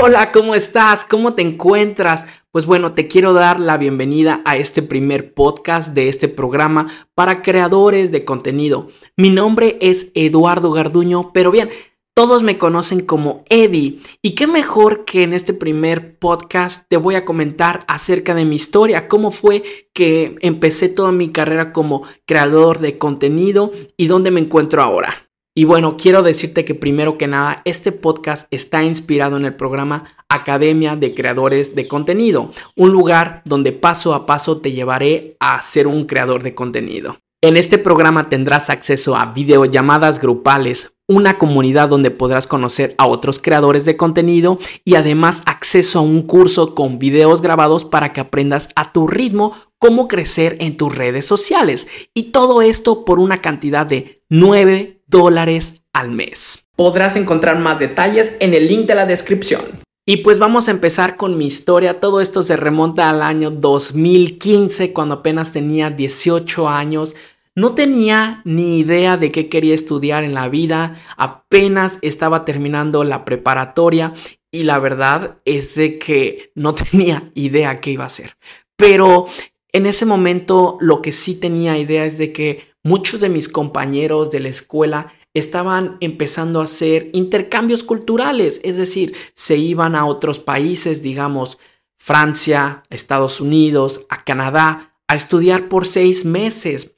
Hola, ¿cómo estás? ¿Cómo te encuentras? Pues bueno, te quiero dar la bienvenida a este primer podcast de este programa para creadores de contenido. Mi nombre es Eduardo Garduño, pero bien, todos me conocen como Eddie. Y qué mejor que en este primer podcast te voy a comentar acerca de mi historia, cómo fue que empecé toda mi carrera como creador de contenido y dónde me encuentro ahora. Y bueno, quiero decirte que primero que nada, este podcast está inspirado en el programa Academia de Creadores de Contenido, un lugar donde paso a paso te llevaré a ser un creador de contenido. En este programa tendrás acceso a videollamadas grupales, una comunidad donde podrás conocer a otros creadores de contenido y además acceso a un curso con videos grabados para que aprendas a tu ritmo cómo crecer en tus redes sociales. Y todo esto por una cantidad de 9 dólares al mes. Podrás encontrar más detalles en el link de la descripción. Y pues vamos a empezar con mi historia. Todo esto se remonta al año 2015, cuando apenas tenía 18 años. No tenía ni idea de qué quería estudiar en la vida. Apenas estaba terminando la preparatoria y la verdad es de que no tenía idea qué iba a hacer. Pero en ese momento lo que sí tenía idea es de que muchos de mis compañeros de la escuela estaban empezando a hacer intercambios culturales, es decir, se iban a otros países, digamos, Francia, Estados Unidos, a Canadá, a estudiar por seis meses.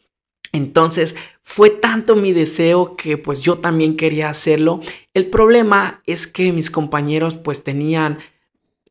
Entonces fue tanto mi deseo que pues yo también quería hacerlo. El problema es que mis compañeros pues tenían,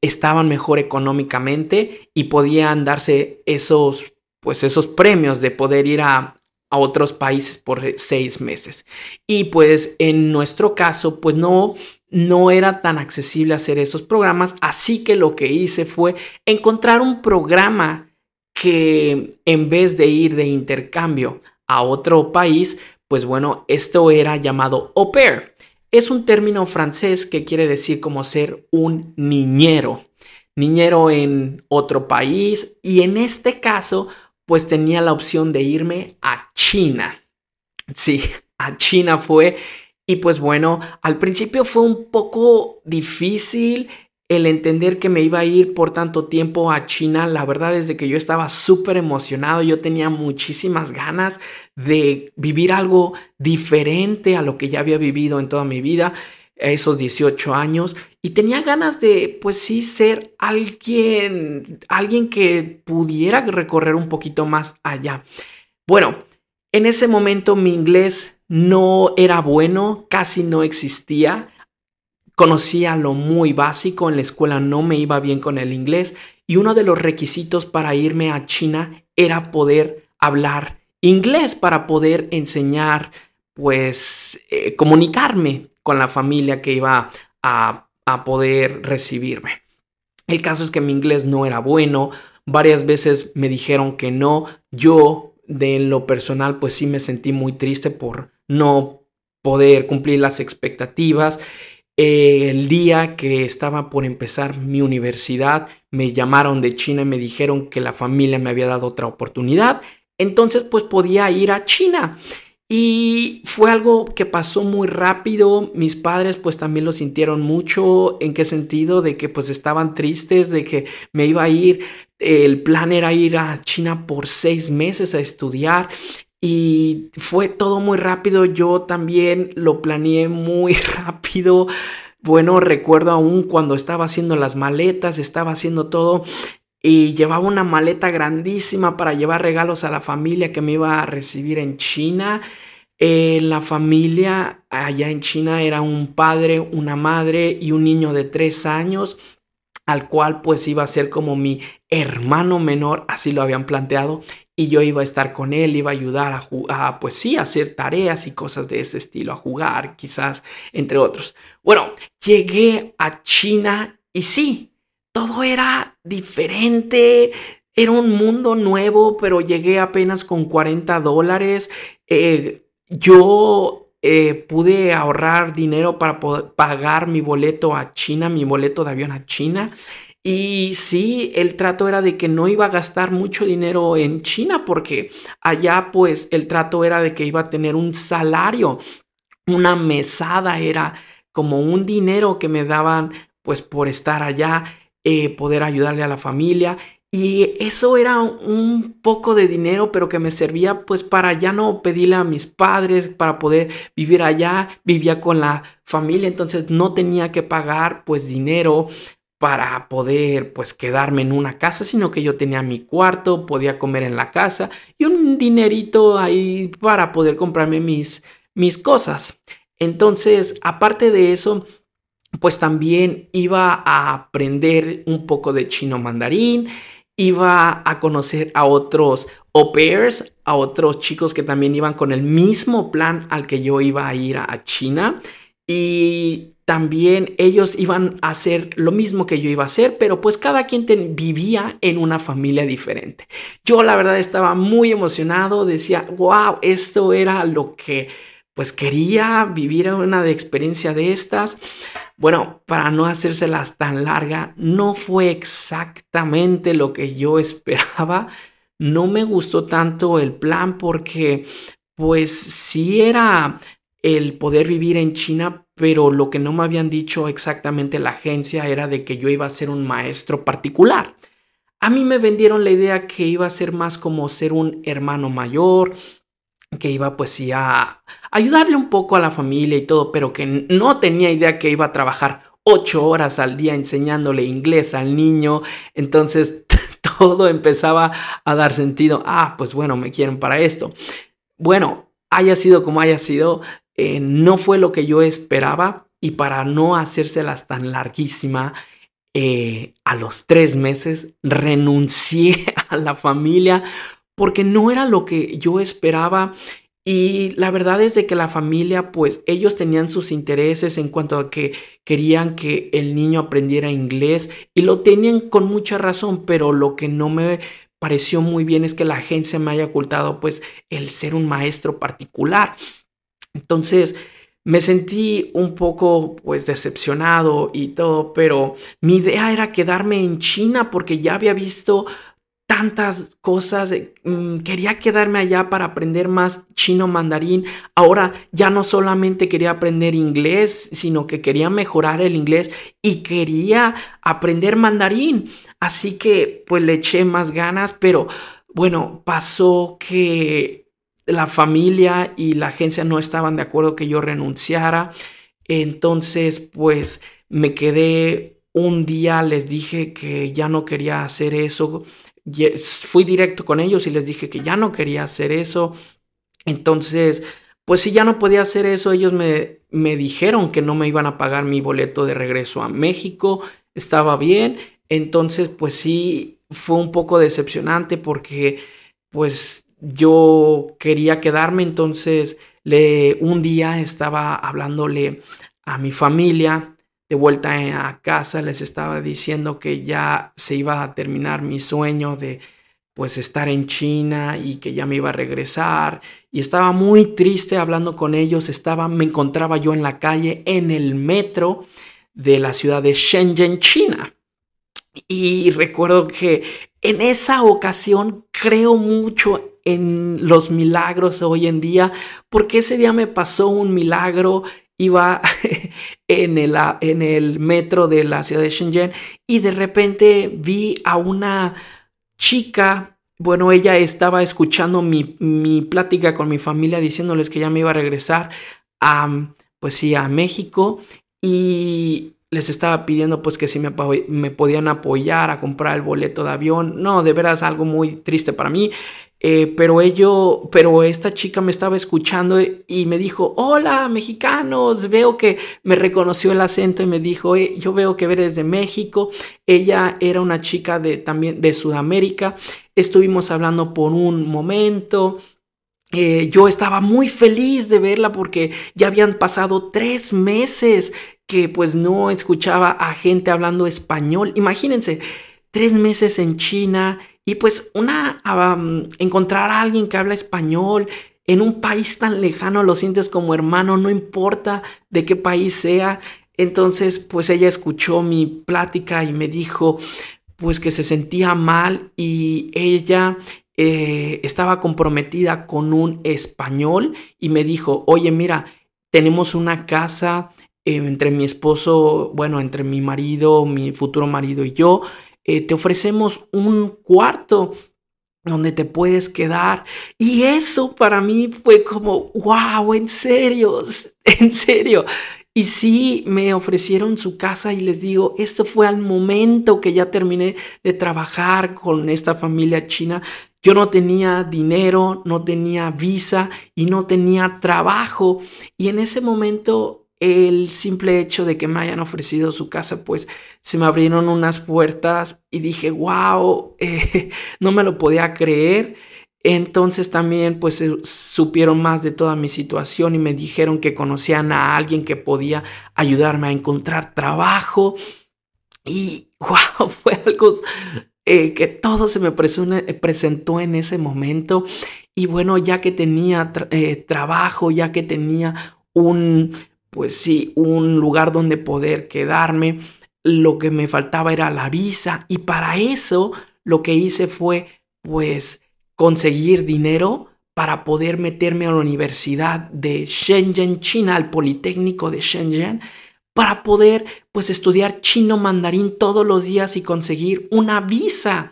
estaban mejor económicamente y podían darse esos pues esos premios de poder ir a, a otros países por seis meses. Y pues en nuestro caso, pues no, no era tan accesible hacer esos programas, así que lo que hice fue encontrar un programa que en vez de ir de intercambio a otro país, pues bueno, esto era llamado au pair. Es un término francés que quiere decir como ser un niñero, niñero en otro país y en este caso pues tenía la opción de irme a China. Sí, a China fue. Y pues bueno, al principio fue un poco difícil el entender que me iba a ir por tanto tiempo a China. La verdad es que yo estaba súper emocionado, yo tenía muchísimas ganas de vivir algo diferente a lo que ya había vivido en toda mi vida esos 18 años y tenía ganas de, pues sí, ser alguien, alguien que pudiera recorrer un poquito más allá. Bueno, en ese momento mi inglés no era bueno, casi no existía. Conocía lo muy básico, en la escuela no me iba bien con el inglés y uno de los requisitos para irme a China era poder hablar inglés para poder enseñar, pues, eh, comunicarme con la familia que iba a, poder recibirme. El caso es que mi inglés no era bueno, varias veces me dijeron que no, yo de lo personal pues sí me sentí muy triste por no poder cumplir las expectativas. el día que estaba por empezar mi universidad, me llamaron de China y me dijeron que la familia me había dado otra oportunidad. Entonces, pues podía ir a China. Y fue algo que pasó muy rápido. Mis padres pues también lo sintieron mucho. ¿En qué sentido? De que pues estaban tristes, de que me iba a ir. El plan era ir a China por seis meses a estudiar. Y fue todo muy rápido. Yo también lo planeé muy rápido. Bueno, recuerdo aún cuando estaba haciendo las maletas, estaba haciendo todo y llevaba una maleta grandísima para llevar regalos a la familia que me iba a recibir en China. Eh, la familia allá en China era un padre, una madre y un niño de tres años, al cual pues iba a ser como mi hermano menor, así lo habían planteado, y yo iba a estar con él, iba a ayudar a, a pues sí, a hacer tareas y cosas de ese estilo, a jugar quizás, entre otros. Bueno, llegué a China y sí, todo era diferente, era un mundo nuevo, pero llegué apenas con 40 dólares. Eh, yo eh, pude ahorrar dinero para poder pagar mi boleto a China, mi boleto de avión a China. Y sí, el trato era de que no iba a gastar mucho dinero en China porque allá pues el trato era de que iba a tener un salario, una mesada era como un dinero que me daban pues por estar allá, eh, poder ayudarle a la familia. Y eso era un poco de dinero, pero que me servía pues para ya no pedirle a mis padres, para poder vivir allá, vivía con la familia, entonces no tenía que pagar pues dinero para poder pues quedarme en una casa, sino que yo tenía mi cuarto, podía comer en la casa y un dinerito ahí para poder comprarme mis, mis cosas. Entonces, aparte de eso, pues también iba a aprender un poco de chino mandarín, iba a conocer a otros au pairs, a otros chicos que también iban con el mismo plan al que yo iba a ir a China y también ellos iban a hacer lo mismo que yo iba a hacer, pero pues cada quien vivía en una familia diferente. Yo la verdad estaba muy emocionado, decía, wow, esto era lo que pues quería vivir una de experiencia de estas. Bueno, para no hacérselas tan larga, no fue exactamente lo que yo esperaba. No me gustó tanto el plan porque pues sí era el poder vivir en China, pero lo que no me habían dicho exactamente la agencia era de que yo iba a ser un maestro particular. A mí me vendieron la idea que iba a ser más como ser un hermano mayor, que iba pues a ayudarle un poco a la familia y todo, pero que no tenía idea que iba a trabajar ocho horas al día enseñándole inglés al niño. Entonces todo empezaba a dar sentido. Ah, pues bueno, me quieren para esto. Bueno, haya sido como haya sido, eh, no fue lo que yo esperaba y para no hacérselas tan larguísima, eh, a los tres meses renuncié a la familia porque no era lo que yo esperaba. Y la verdad es de que la familia, pues ellos tenían sus intereses en cuanto a que querían que el niño aprendiera inglés y lo tenían con mucha razón, pero lo que no me pareció muy bien es que la agencia me haya ocultado pues el ser un maestro particular. Entonces, me sentí un poco pues decepcionado y todo, pero mi idea era quedarme en China porque ya había visto tantas cosas, mm, quería quedarme allá para aprender más chino mandarín. Ahora ya no solamente quería aprender inglés, sino que quería mejorar el inglés y quería aprender mandarín. Así que pues le eché más ganas, pero bueno, pasó que la familia y la agencia no estaban de acuerdo que yo renunciara. Entonces pues me quedé un día, les dije que ya no quería hacer eso fui directo con ellos y les dije que ya no quería hacer eso. Entonces, pues si ya no podía hacer eso, ellos me, me dijeron que no me iban a pagar mi boleto de regreso a México. Estaba bien. Entonces, pues sí, fue un poco decepcionante porque pues yo quería quedarme. Entonces, le, un día estaba hablándole a mi familia de vuelta a casa les estaba diciendo que ya se iba a terminar mi sueño de pues estar en China y que ya me iba a regresar y estaba muy triste hablando con ellos, estaba me encontraba yo en la calle en el metro de la ciudad de Shenzhen, China. Y recuerdo que en esa ocasión creo mucho en los milagros hoy en día, porque ese día me pasó un milagro iba en el, en el metro de la ciudad de Shenzhen y de repente vi a una chica, bueno, ella estaba escuchando mi, mi plática con mi familia diciéndoles que ya me iba a regresar a, pues sí, a México y les estaba pidiendo pues que si me, me podían apoyar a comprar el boleto de avión. No, de veras algo muy triste para mí. Eh, pero ello, pero esta chica me estaba escuchando y me dijo, hola mexicanos, veo que me reconoció el acento y me dijo, yo veo que eres de México. Ella era una chica de también de Sudamérica. Estuvimos hablando por un momento. Eh, yo estaba muy feliz de verla porque ya habían pasado tres meses que pues no escuchaba a gente hablando español. Imagínense, tres meses en China y pues una, encontrar a alguien que habla español en un país tan lejano, lo sientes como hermano, no importa de qué país sea. Entonces, pues ella escuchó mi plática y me dijo, pues que se sentía mal y ella eh, estaba comprometida con un español y me dijo, oye, mira, tenemos una casa eh, entre mi esposo, bueno, entre mi marido, mi futuro marido y yo, eh, te ofrecemos un cuarto donde te puedes quedar. Y eso para mí fue como, wow, en serio, en serio. Y sí, me ofrecieron su casa y les digo, esto fue al momento que ya terminé de trabajar con esta familia china. Yo no tenía dinero, no tenía visa y no tenía trabajo. Y en ese momento el simple hecho de que me hayan ofrecido su casa, pues se me abrieron unas puertas y dije, wow, eh, no me lo podía creer. Entonces también pues supieron más de toda mi situación y me dijeron que conocían a alguien que podía ayudarme a encontrar trabajo. Y wow, fue algo eh, que todo se me presentó en ese momento. Y bueno, ya que tenía eh, trabajo, ya que tenía un, pues sí, un lugar donde poder quedarme. Lo que me faltaba era la visa y para eso lo que hice fue pues conseguir dinero para poder meterme a la Universidad de Shenzhen, China, al Politécnico de Shenzhen, para poder pues estudiar chino mandarín todos los días y conseguir una visa.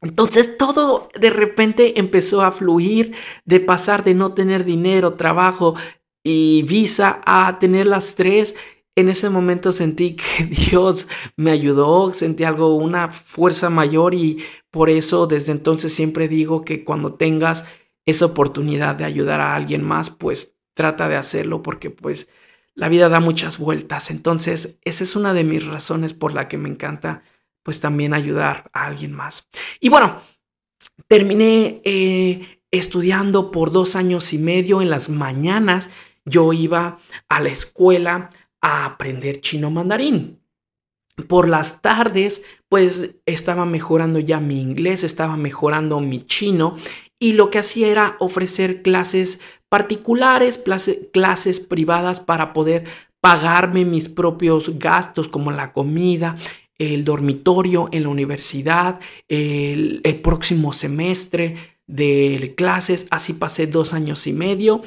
Entonces todo de repente empezó a fluir de pasar de no tener dinero, trabajo, y visa a tener las tres. En ese momento sentí que Dios me ayudó, sentí algo, una fuerza mayor y por eso desde entonces siempre digo que cuando tengas esa oportunidad de ayudar a alguien más, pues trata de hacerlo porque pues la vida da muchas vueltas. Entonces, esa es una de mis razones por la que me encanta pues también ayudar a alguien más. Y bueno, terminé eh, estudiando por dos años y medio en las mañanas yo iba a la escuela a aprender chino mandarín. Por las tardes, pues estaba mejorando ya mi inglés, estaba mejorando mi chino y lo que hacía era ofrecer clases particulares, clases privadas para poder pagarme mis propios gastos como la comida, el dormitorio en la universidad, el, el próximo semestre de clases. Así pasé dos años y medio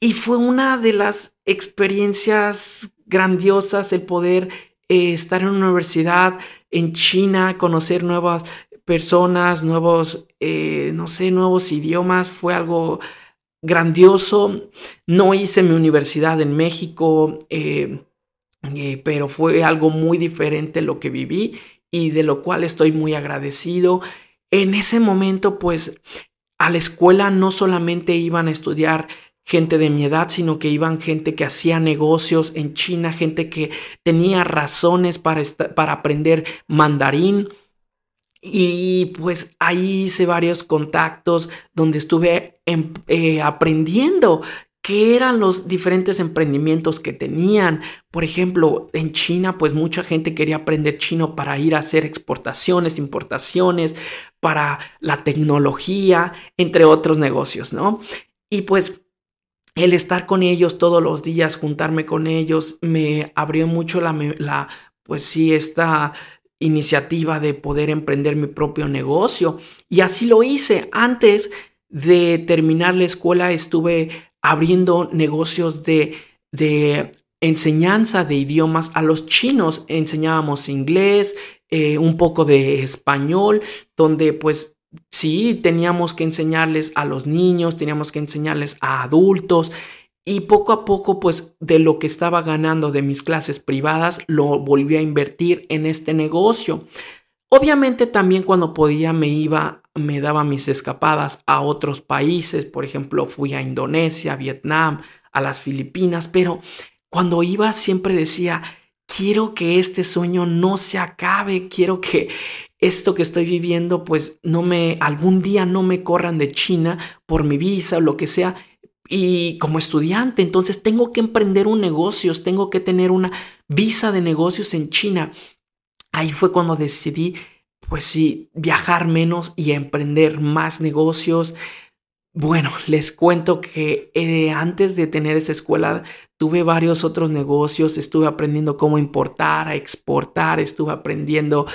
y fue una de las experiencias grandiosas el poder eh, estar en una universidad en China, conocer nuevas personas, nuevos, eh, no sé, nuevos idiomas. Fue algo grandioso. No hice mi universidad en México, eh, pero fue algo muy diferente lo que viví y de lo cual estoy muy agradecido. En ese momento, pues, a la escuela no solamente iban a estudiar gente de mi edad, sino que iban gente que hacía negocios en China, gente que tenía razones para, para aprender mandarín. Y pues ahí hice varios contactos donde estuve em, eh, aprendiendo qué eran los diferentes emprendimientos que tenían. Por ejemplo, en China, pues mucha gente quería aprender chino para ir a hacer exportaciones, importaciones, para la tecnología, entre otros negocios, ¿no? Y pues el estar con ellos todos los días, juntarme con ellos, me abrió mucho la, la pues sí, esta iniciativa de poder emprender mi propio negocio. Y así lo hice. Antes de terminar la escuela estuve abriendo negocios de, de enseñanza de idiomas a los chinos. Enseñábamos inglés, eh, un poco de español, donde pues sí, teníamos que enseñarles a los niños, teníamos que enseñarles a adultos y poco a poco, pues de lo que estaba ganando de mis clases privadas, lo volví a invertir en este negocio. Obviamente también cuando podía me iba, me daba mis escapadas a otros países, por ejemplo, fui a Indonesia, Vietnam, a las Filipinas, pero cuando iba siempre decía, quiero que este sueño no se acabe, quiero que esto que estoy viviendo, pues no me, algún día no me corran de China por mi visa o lo que sea. Y como estudiante, entonces tengo que emprender un negocio, tengo que tener una visa de negocios en China. Ahí fue cuando decidí, pues sí, viajar menos y emprender más negocios. Bueno, les cuento que eh, antes de tener esa escuela tuve varios otros negocios, estuve aprendiendo cómo importar, a exportar, estuve aprendiendo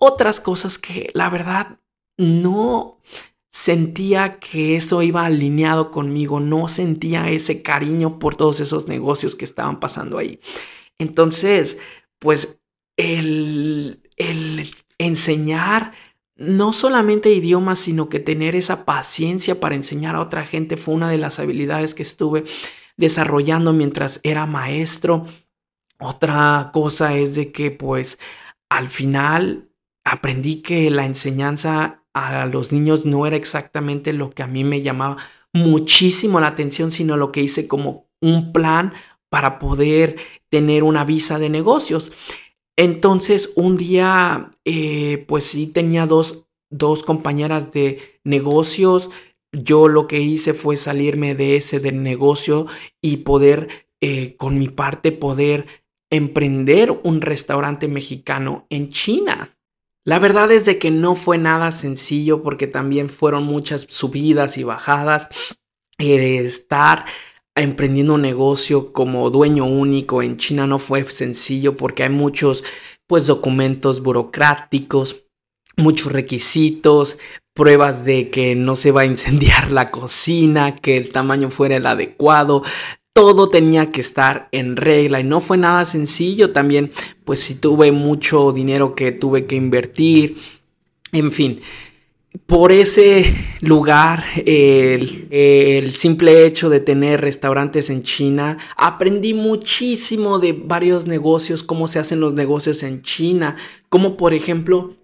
otras cosas que la verdad no, sentía que eso iba alineado conmigo, no sentía ese cariño por todos esos negocios que estaban pasando ahí. Entonces, pues el, el enseñar no solamente idiomas, sino que tener esa paciencia para enseñar a otra gente fue una de las habilidades que estuve desarrollando mientras era maestro. Otra cosa es de que pues al final aprendí que la enseñanza a los niños no era exactamente lo que a mí me llamaba muchísimo la atención, sino lo que hice como un plan para poder tener una visa de negocios. Entonces, un día, eh, pues sí, tenía dos, dos compañeras de negocios. Yo lo que hice fue salirme de ese del negocio y poder, eh, con mi parte, poder emprender un restaurante mexicano en China. La verdad es de que no fue nada sencillo porque también fueron muchas subidas y bajadas. estar emprendiendo un negocio como dueño único en China no fue sencillo porque hay muchos pues documentos burocráticos, muchos requisitos, pruebas de que no se va a incendiar la cocina, que el tamaño fuera el adecuado, todo tenía que estar en regla y no fue nada sencillo también, pues si tuve mucho dinero que tuve que invertir, en fin. Por ese lugar, el, simple hecho de tener restaurantes en China, aprendí muchísimo de varios negocios, cómo se hacen los negocios en China, como por ejemplo,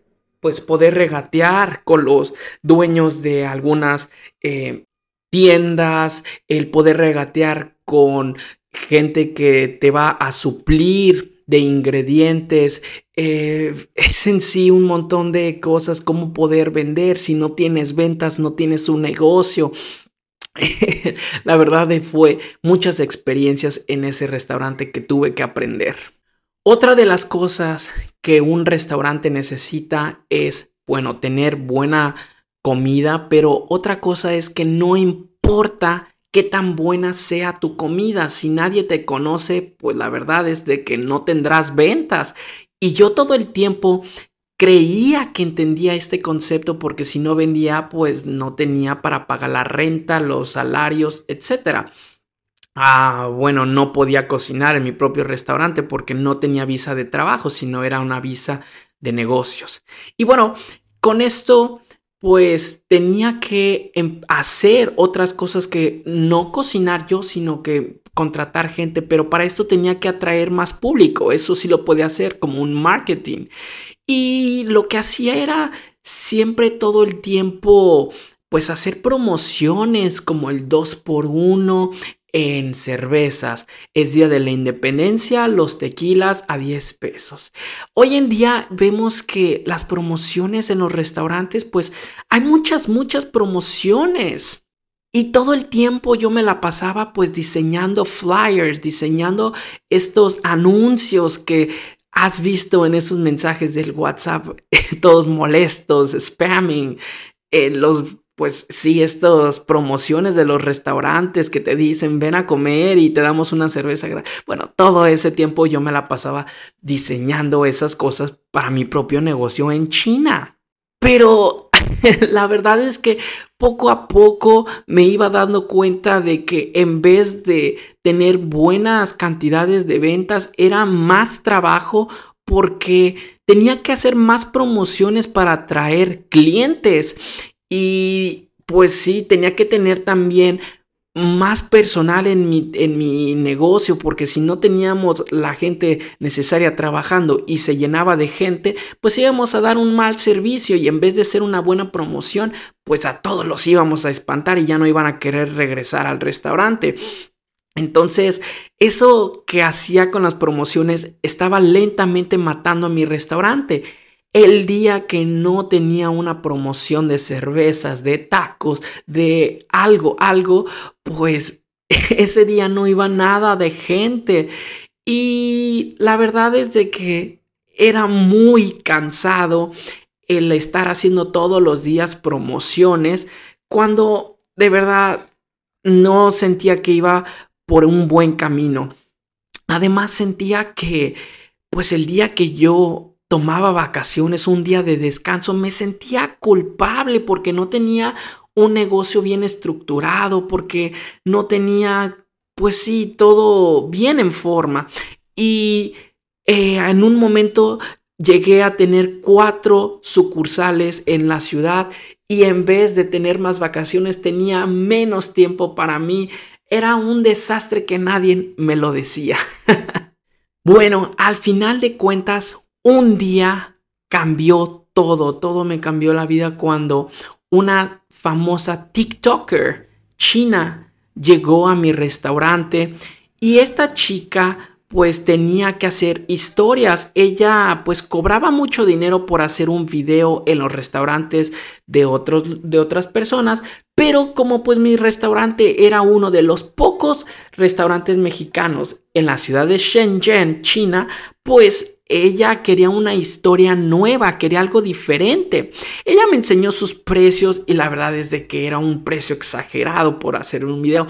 pues poder regatear con los dueños de algunas eh, tiendas, el poder regatear con gente que te va a suplir de ingredientes. Eh, es en sí un montón de cosas, cómo poder vender. Si no tienes ventas, no tienes un negocio. La verdad fue muchas experiencias en ese restaurante que tuve que aprender. Otra de las cosas que un restaurante necesita es, bueno, tener buena comida, pero otra cosa es que no importa qué tan buena sea tu comida. Si nadie te conoce, pues la verdad es de que no tendrás ventas. Y yo todo el tiempo creía que entendía este concepto porque si no vendía, pues no tenía para pagar la renta, los salarios, etc. Ah, bueno, no podía cocinar en mi propio restaurante porque no tenía visa de trabajo, sino era una visa de negocios. Y bueno, con esto pues tenía que em, hacer otras cosas que no cocinar yo, sino que contratar gente, pero para esto tenía que atraer más público, eso sí lo podía hacer como un marketing. Y lo que hacía era siempre todo el tiempo pues hacer promociones como el 2 por 1 en cervezas. Es Día de la Independencia, los tequilas a 10 pesos. Hoy en día vemos que las promociones en los restaurantes, pues hay muchas, muchas promociones. Y todo el tiempo yo me la pasaba pues diseñando flyers, diseñando estos anuncios que has visto en esos mensajes del WhatsApp, todos molestos, spamming, eh, los pues sí, estas promociones de los restaurantes que te dicen ven a comer y te damos una cerveza. Bueno, todo ese tiempo yo me la pasaba diseñando esas cosas para mi propio negocio en China. Pero la verdad es que poco a poco me iba dando cuenta de que en vez de tener buenas cantidades de ventas, era más trabajo porque tenía que hacer más promociones para atraer clientes y pues sí, tenía que tener también más personal en mi, en mi negocio, porque si no teníamos la gente necesaria trabajando y se llenaba de gente, pues íbamos a dar un mal servicio y en vez de ser una buena promoción, pues a todos los íbamos a espantar y ya no iban a querer regresar al restaurante. Entonces, eso que hacía con las promociones estaba lentamente matando a mi restaurante. El día que no tenía una promoción de cervezas, de tacos, de algo, algo, pues ese día no iba nada de gente. Y la verdad es de que era muy cansado el estar haciendo todos los días promociones cuando de verdad no sentía que iba por un buen camino. Además sentía que pues el día que yo tomaba vacaciones, un día de descanso, me sentía culpable porque no tenía un negocio bien estructurado, porque no tenía, pues sí, todo bien en forma. Y eh, en un momento llegué a tener cuatro sucursales en la ciudad y en vez de tener más vacaciones tenía menos tiempo para mí. Era un desastre que nadie me lo decía. bueno, al final de cuentas, un día cambió todo, todo me cambió la vida cuando una famosa TikToker china llegó a mi restaurante y esta chica pues tenía que hacer historias. Ella pues cobraba mucho dinero por hacer un video en los restaurantes de, otros, de otras personas, pero como pues mi restaurante era uno de los pocos restaurantes mexicanos en la ciudad de Shenzhen, China, pues ella quería una historia nueva, quería algo diferente. Ella me enseñó sus precios y la verdad es de que era un precio exagerado por hacer un video.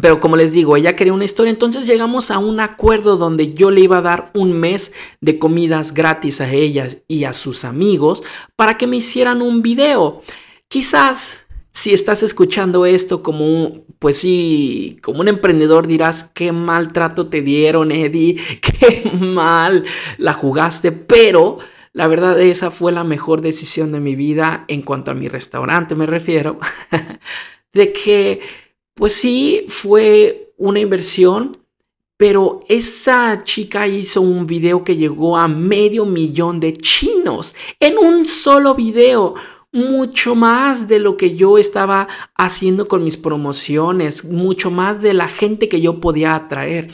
Pero como les digo, ella quería una historia, entonces llegamos a un acuerdo donde yo le iba a dar un mes de comidas gratis a ellas y a sus amigos para que me hicieran un video. Quizás si estás escuchando esto como un, pues sí, como un emprendedor dirás, qué mal trato te dieron, Eddie, qué mal la jugaste, pero la verdad esa fue la mejor decisión de mi vida en cuanto a mi restaurante, me refiero, de que pues sí, fue una inversión, pero esa chica hizo un video que llegó a medio millón de chinos en un solo video. Mucho más de lo que yo estaba haciendo con mis promociones, mucho más de la gente que yo podía atraer.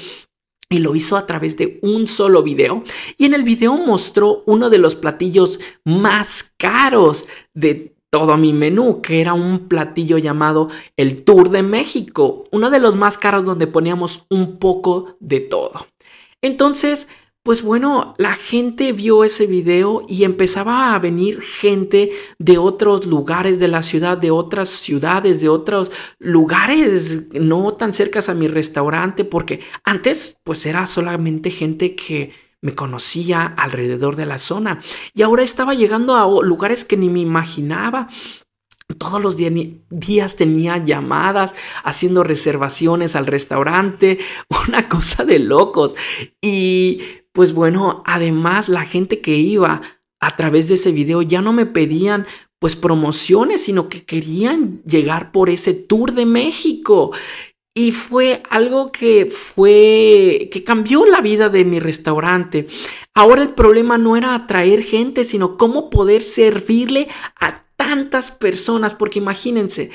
Y lo hizo a través de un solo video. Y en el video mostró uno de los platillos más caros de todo mi menú, que era un platillo llamado el Tour de México, uno de los más caros donde poníamos un poco de todo. Entonces, pues bueno, la gente vio ese video y empezaba a venir gente de otros lugares de la ciudad, de otras ciudades, de otros lugares no tan cercas a mi restaurante, porque antes pues era solamente gente que me conocía alrededor de la zona y ahora estaba llegando a lugares que ni me imaginaba. Todos los días tenía llamadas, haciendo reservaciones al restaurante, una cosa de locos. Y pues bueno, además la gente que iba a través de ese video ya no me pedían pues promociones, sino que querían llegar por ese tour de México. Y fue algo que fue, que cambió la vida de mi restaurante. Ahora el problema no era atraer gente, sino cómo poder servirle a tantas personas, porque imagínense,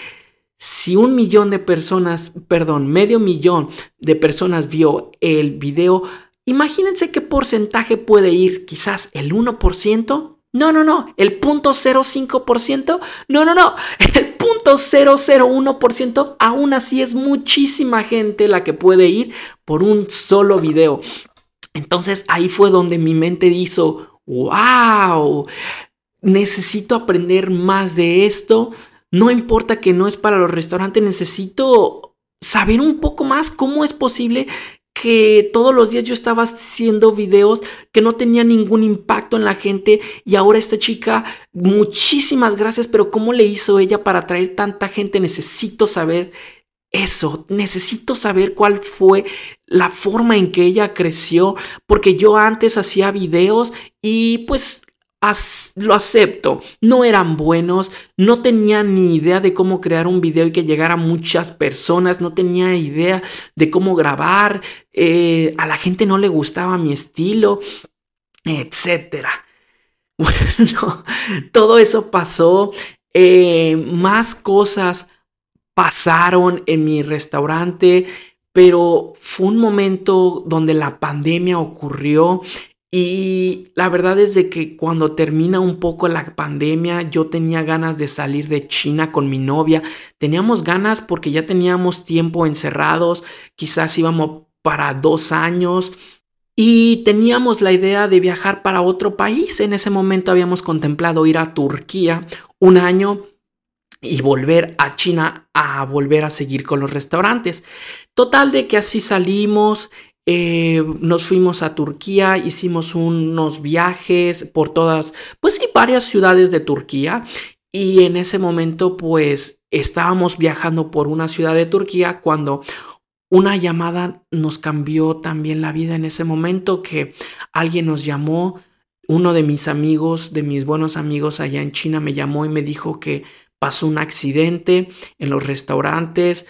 si un millón de personas, perdón, medio millón de personas vio el video, imagínense qué porcentaje puede ir, quizás el 1%. No, no, no, el 0.05%. No, no, no, el 0.001%. Aún así es muchísima gente la que puede ir por un solo video. Entonces ahí fue donde mi mente hizo, wow, necesito aprender más de esto. No importa que no es para los restaurantes, necesito saber un poco más cómo es posible que todos los días yo estaba haciendo videos que no tenían ningún impacto en la gente y ahora esta chica, muchísimas gracias, pero ¿cómo le hizo ella para atraer tanta gente? Necesito saber eso, necesito saber cuál fue la forma en que ella creció, porque yo antes hacía videos y pues lo acepto, no eran buenos, no tenía ni idea de cómo crear un video y que llegara a muchas personas, no tenía idea de cómo grabar, eh, a la gente no le gustaba mi estilo, etcétera. Bueno, todo eso pasó, eh, más cosas pasaron en mi restaurante, pero fue un momento donde la pandemia ocurrió y la verdad es de que cuando termina un poco la pandemia, yo tenía ganas de salir de China con mi novia. Teníamos ganas porque ya teníamos tiempo encerrados, quizás íbamos para dos años y teníamos la idea de viajar para otro país. En ese momento habíamos contemplado ir a Turquía un año y volver a China a volver a seguir con los restaurantes. Total de que así salimos, eh, nos fuimos a Turquía, hicimos unos viajes por todas, pues sí, varias ciudades de Turquía. Y en ese momento, pues estábamos viajando por una ciudad de Turquía cuando una llamada nos cambió también la vida en ese momento que alguien nos llamó, uno de mis amigos, de mis buenos amigos allá en China me llamó y me dijo que pasó un accidente en los restaurantes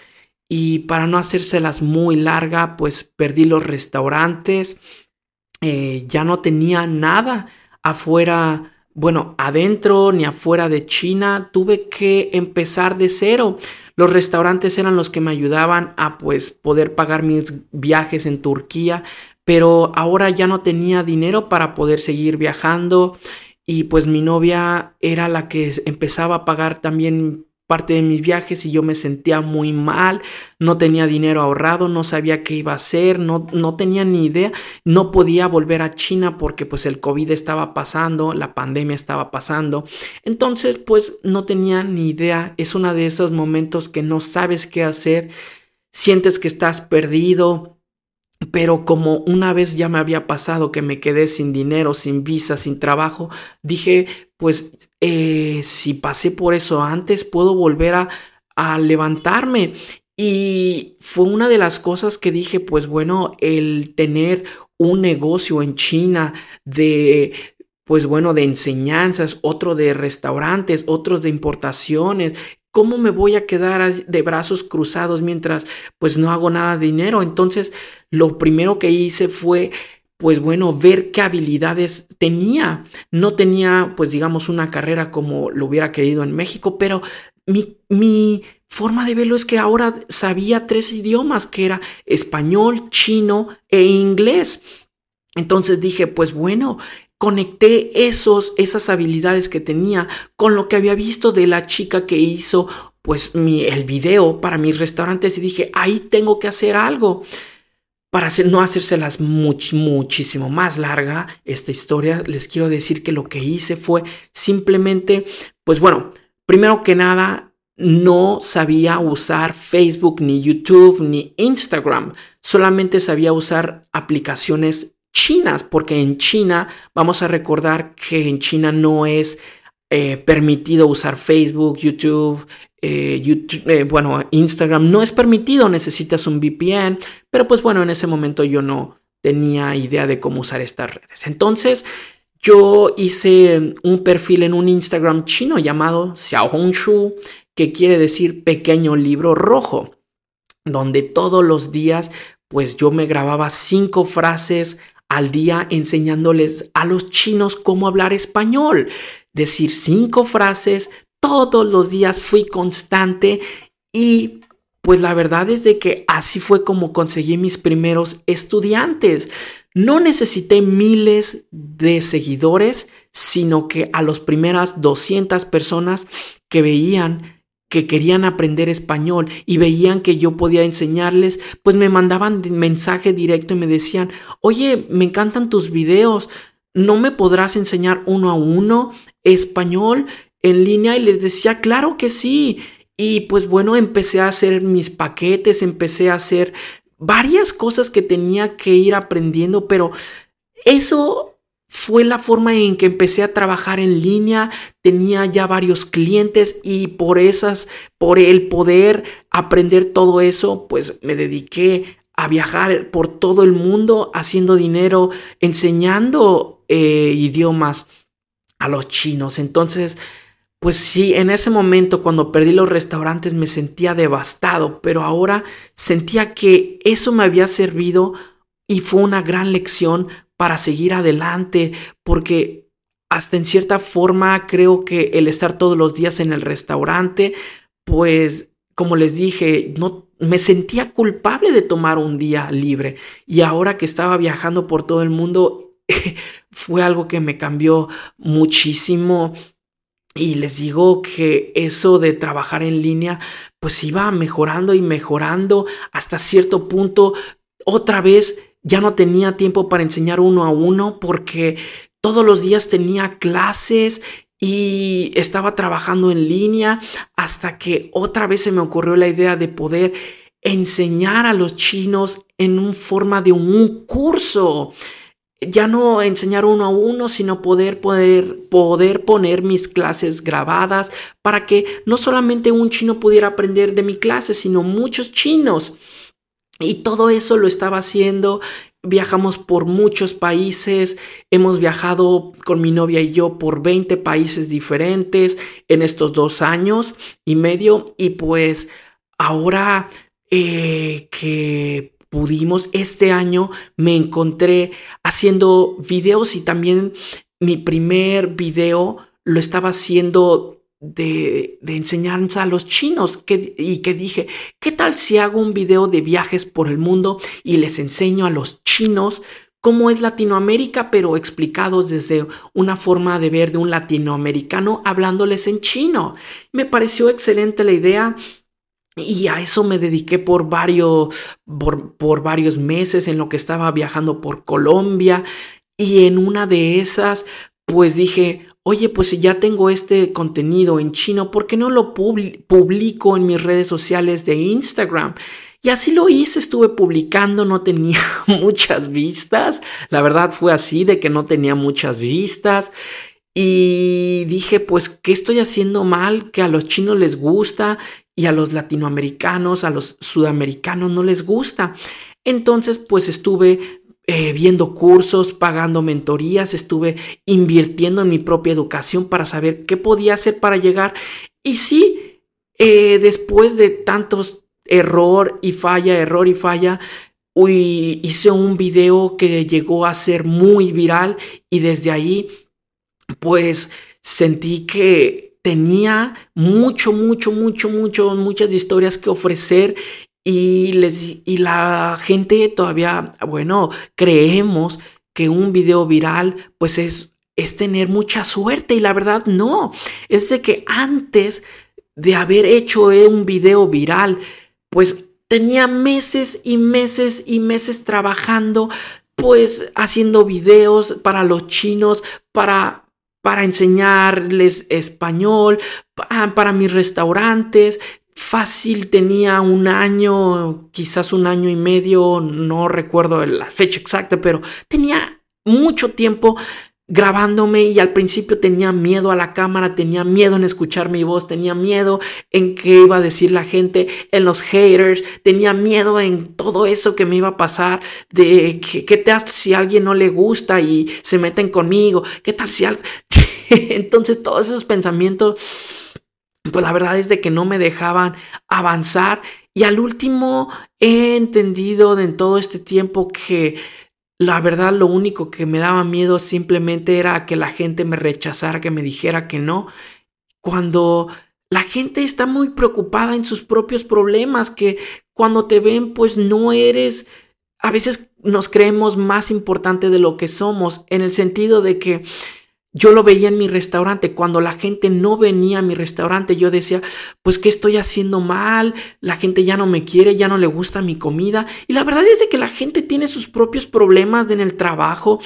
y para no hacérselas muy larga, pues perdí los restaurantes, eh, ya no tenía nada afuera bueno, adentro ni afuera de China, tuve que empezar de cero. Los restaurantes eran los que me ayudaban a pues poder pagar mis viajes en Turquía, pero ahora ya no tenía dinero para poder seguir viajando y pues mi novia era la que empezaba a pagar también parte de mis viajes y yo me sentía muy mal, no tenía dinero ahorrado, no sabía qué iba a hacer, no, no tenía ni idea, no podía volver a China porque pues el COVID estaba pasando, la pandemia estaba pasando, entonces pues no tenía ni idea, es uno de esos momentos que no sabes qué hacer, sientes que estás perdido, pero como una vez ya me había pasado que me quedé sin dinero, sin visa, sin trabajo, dije, pues eh, si pasé por eso antes, puedo volver a, levantarme. Y fue una de las cosas que dije, pues bueno, el tener un negocio en China de pues bueno, de enseñanzas, otro de restaurantes, otros de importaciones, ¿Cómo me voy a quedar de brazos cruzados mientras pues no hago nada de dinero? Entonces, lo primero que hice fue pues bueno, ver qué habilidades tenía. No tenía, pues digamos, una carrera como lo hubiera querido en México, pero mi, forma de verlo es que ahora sabía tres idiomas, que era español, chino e inglés. Entonces dije, pues bueno, conecté esos, esas habilidades que tenía con lo que había visto de la chica que hizo pues mi, el video para mis restaurantes y dije, ahí tengo que hacer algo. Para hacer, no hacérselas muchísimo más larga esta historia, les quiero decir que lo que hice fue simplemente, pues bueno, primero que nada, no sabía usar Facebook, ni YouTube, ni Instagram. Solamente sabía usar aplicaciones chinas, porque en China vamos a recordar que en China no es eh, permitido usar Facebook, YouTube, eh, YouTube eh, bueno, Instagram, no es permitido, necesitas un VPN, pero pues bueno, en ese momento yo no tenía idea de cómo usar estas redes. Entonces, yo hice un perfil en un Instagram chino llamado Xiaohongshu, que quiere decir pequeño libro rojo, donde todos los días pues yo me grababa cinco frases al día enseñándoles a los chinos cómo hablar español. Decir cinco frases todos los días fui constante y pues la verdad es de que así fue como conseguí mis primeros estudiantes. No necesité miles de seguidores, sino que a las primeras 200 personas que veían que querían aprender español y veían que yo podía enseñarles, pues me mandaban mensaje directo y me decían, oye, me encantan tus videos, ¿no me podrás enseñar uno a uno español en línea? Y les decía, claro que sí. Y pues bueno, empecé a hacer mis paquetes, empecé a hacer varias cosas que tenía que ir aprendiendo, pero eso fue la forma en que empecé a trabajar en línea, tenía ya varios clientes y por esas, por el poder aprender todo eso, pues me dediqué a viajar por todo el mundo haciendo dinero, enseñando eh, idiomas a los chinos. Entonces, pues sí, en ese momento cuando perdí los restaurantes me sentía devastado, pero ahora sentía que eso me había servido y fue una gran lección para seguir adelante, porque hasta en cierta forma creo que el estar todos los días en el restaurante, pues como les dije, no me sentía culpable de tomar un día libre y ahora que estaba viajando por todo el mundo fue algo que me cambió muchísimo. Y les digo que eso de trabajar en línea pues iba mejorando y mejorando hasta cierto punto. Otra vez ya no tenía tiempo para enseñar uno a uno porque todos los días tenía clases y estaba trabajando en línea hasta que otra vez se me ocurrió la idea de poder enseñar a los chinos en forma de un curso ya no enseñar uno a uno, sino poder, poder, poder poner mis clases grabadas para que no solamente un chino pudiera aprender de mi clase, sino muchos chinos. Y todo eso lo estaba haciendo. Viajamos por muchos países, hemos viajado con mi novia y yo por 20 países diferentes en estos dos años y medio. Y pues ahora eh, que pudimos. Este año me encontré haciendo videos y también mi primer video lo estaba haciendo de, enseñanza a los chinos y que dije, ¿qué tal si hago un video de viajes por el mundo y les enseño a los chinos cómo es Latinoamérica, pero explicados desde una forma de ver de un latinoamericano hablándoles en chino? Me pareció excelente la idea y a eso me dediqué por varios, por, varios meses en lo que estaba viajando por Colombia. Y en una de esas, pues dije, oye, pues si ya tengo este contenido en chino, ¿por qué no lo publico en mis redes sociales de Instagram? Y así lo hice, estuve publicando, no tenía muchas vistas. La verdad fue así, de que no tenía muchas vistas. Y dije, pues, ¿qué estoy haciendo mal? Que a los chinos les gusta y a los latinoamericanos, a los sudamericanos no les gusta. Entonces, pues estuve eh, viendo cursos, pagando mentorías, estuve invirtiendo en mi propia educación para saber qué podía hacer para llegar. Y sí, eh, después de tantos error y falla, error y falla, hice un video que llegó a ser muy viral y desde ahí, pues sentí que tenía mucho, mucho, mucho, mucho, muchas historias que ofrecer y, les, y la gente todavía, bueno, creemos que un video viral pues es, es tener mucha suerte y la verdad no, es de que antes de haber hecho un video viral, pues tenía meses y meses y meses trabajando pues haciendo videos para los chinos, para para enseñarles español, para mis restaurantes. Fácil tenía un año, quizás un año y medio, no recuerdo la fecha exacta, pero tenía mucho tiempo grabándome y al principio tenía miedo a la cámara, tenía miedo en escuchar mi voz, tenía miedo en qué iba a decir la gente, en los haters, tenía miedo en todo eso que me iba a pasar, de qué tal si a alguien no le gusta y se meten conmigo, qué tal si. Entonces todos esos pensamientos, pues la verdad es de que no me dejaban avanzar y al último he entendido en todo este tiempo que la verdad, lo único que me daba miedo simplemente era que la gente me rechazara, que me dijera que no. Cuando la gente está muy preocupada en sus propios problemas, que cuando te ven, pues no eres, a veces nos creemos más importante de lo que somos, en el sentido de que yo lo veía en mi restaurante. Cuando la gente no venía a mi restaurante, yo decía, pues, ¿qué estoy haciendo mal? La gente ya no me quiere, ya no le gusta mi comida. Y la verdad es que la gente tiene sus propios problemas en el trabajo,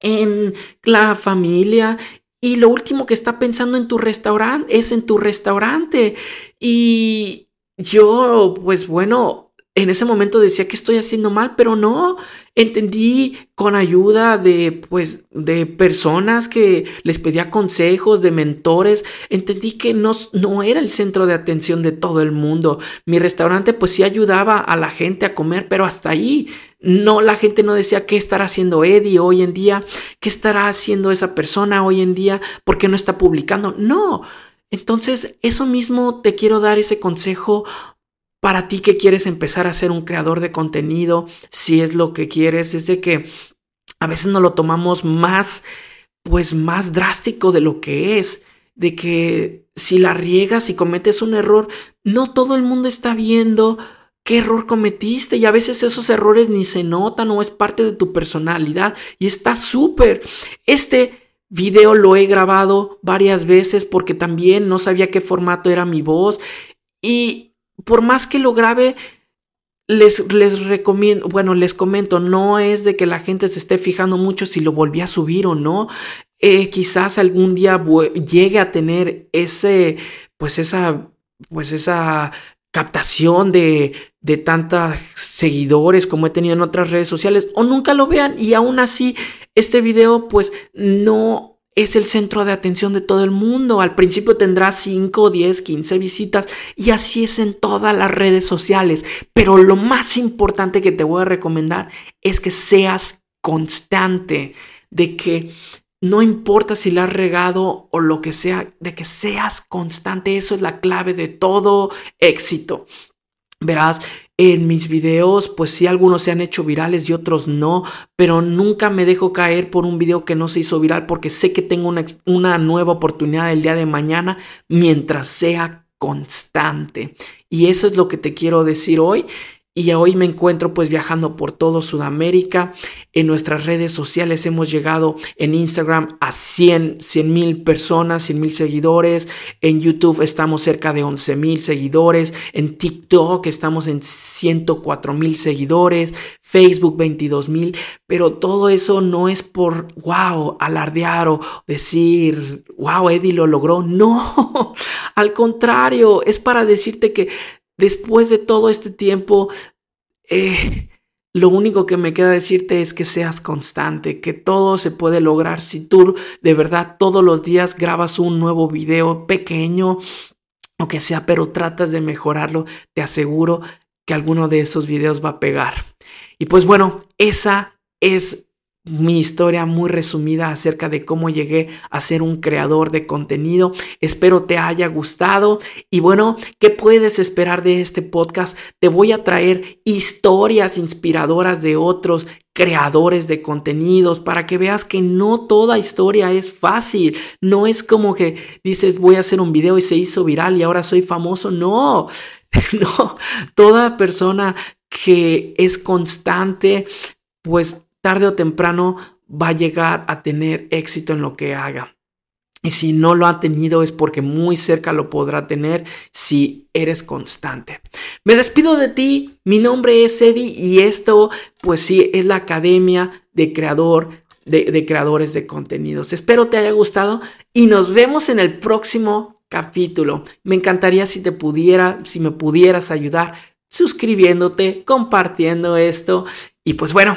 en la familia. Y lo último que está pensando en tu restaurante es en tu restaurante. Y yo, pues bueno, en ese momento decía que estoy haciendo mal, pero no, entendí con ayuda de pues de personas que les pedía consejos, de mentores, entendí que no, no era el centro de atención de todo el mundo. Mi restaurante pues sí ayudaba a la gente a comer, pero hasta ahí. No la gente no decía qué estará haciendo Eddie hoy en día, qué estará haciendo esa persona hoy en día, por qué no está publicando. No, entonces, eso mismo te quiero dar ese consejo para ti que quieres empezar a ser un creador de contenido, si es lo que quieres, es de que a veces no lo tomamos más, pues más drástico de lo que es, de que si la riegas y cometes un error, no todo el mundo está viendo qué error cometiste y a veces esos errores ni se notan o es parte de tu personalidad y está súper. Este video lo he grabado varias veces porque también no sabía qué formato era mi voz y por más que lo grabe, les, les recomiendo, bueno, les comento, no es de que la gente se esté fijando mucho si lo volví a subir o no. Eh, quizás algún día llegue a tener ese, pues esa, pues esa captación de, de tantos seguidores como he tenido en otras redes sociales o nunca lo vean y aún así este video pues no es el centro de atención de todo el mundo. Al principio tendrá 5, 10, 15 visitas y así es en todas las redes sociales. Pero lo más importante que te voy a recomendar es que seas constante, de que no importa si la has regado o lo que sea, de que seas constante. Eso es la clave de todo éxito. Verás, en mis videos, pues sí, algunos se han hecho virales y otros no, pero nunca me dejo caer por un video que no se hizo viral porque sé que tengo una, una nueva oportunidad el día de mañana mientras sea constante. Y eso es lo que te quiero decir hoy y hoy me encuentro pues viajando por todo Sudamérica. En nuestras redes sociales hemos llegado en Instagram a 100 mil personas, 100 mil seguidores. En YouTube estamos cerca de 11 mil seguidores. En TikTok estamos en 104 mil seguidores. Facebook 22 mil. Pero todo eso no es por, wow, alardear o decir, wow, Eddie lo logró. No, al contrario, es para decirte que después de todo este tiempo, eh, lo único que me queda decirte es que seas constante, que todo se puede lograr si tú de verdad todos los días grabas un nuevo video pequeño o que sea, pero tratas de mejorarlo, te aseguro que alguno de esos videos va a pegar. Y pues bueno, esa es mi historia muy resumida acerca de cómo llegué a ser un creador de contenido. Espero te haya gustado. Y bueno, ¿qué puedes esperar de este podcast? Te voy a traer historias inspiradoras de otros creadores de contenidos para que veas que no toda historia es fácil. No es como que dices voy a hacer un video y se hizo viral y ahora soy famoso. No, no. Toda persona que es constante, pues tarde o temprano va a llegar a tener éxito en lo que haga. Y si no lo ha tenido es porque muy cerca lo podrá tener si eres constante. Me despido de ti, mi nombre es Eddie y esto pues sí es la Academia de Creador de, de Creadores de Contenidos. Espero te haya gustado y nos vemos en el próximo capítulo. Me encantaría si te pudiera, si me pudieras ayudar suscribiéndote, compartiendo esto y pues bueno,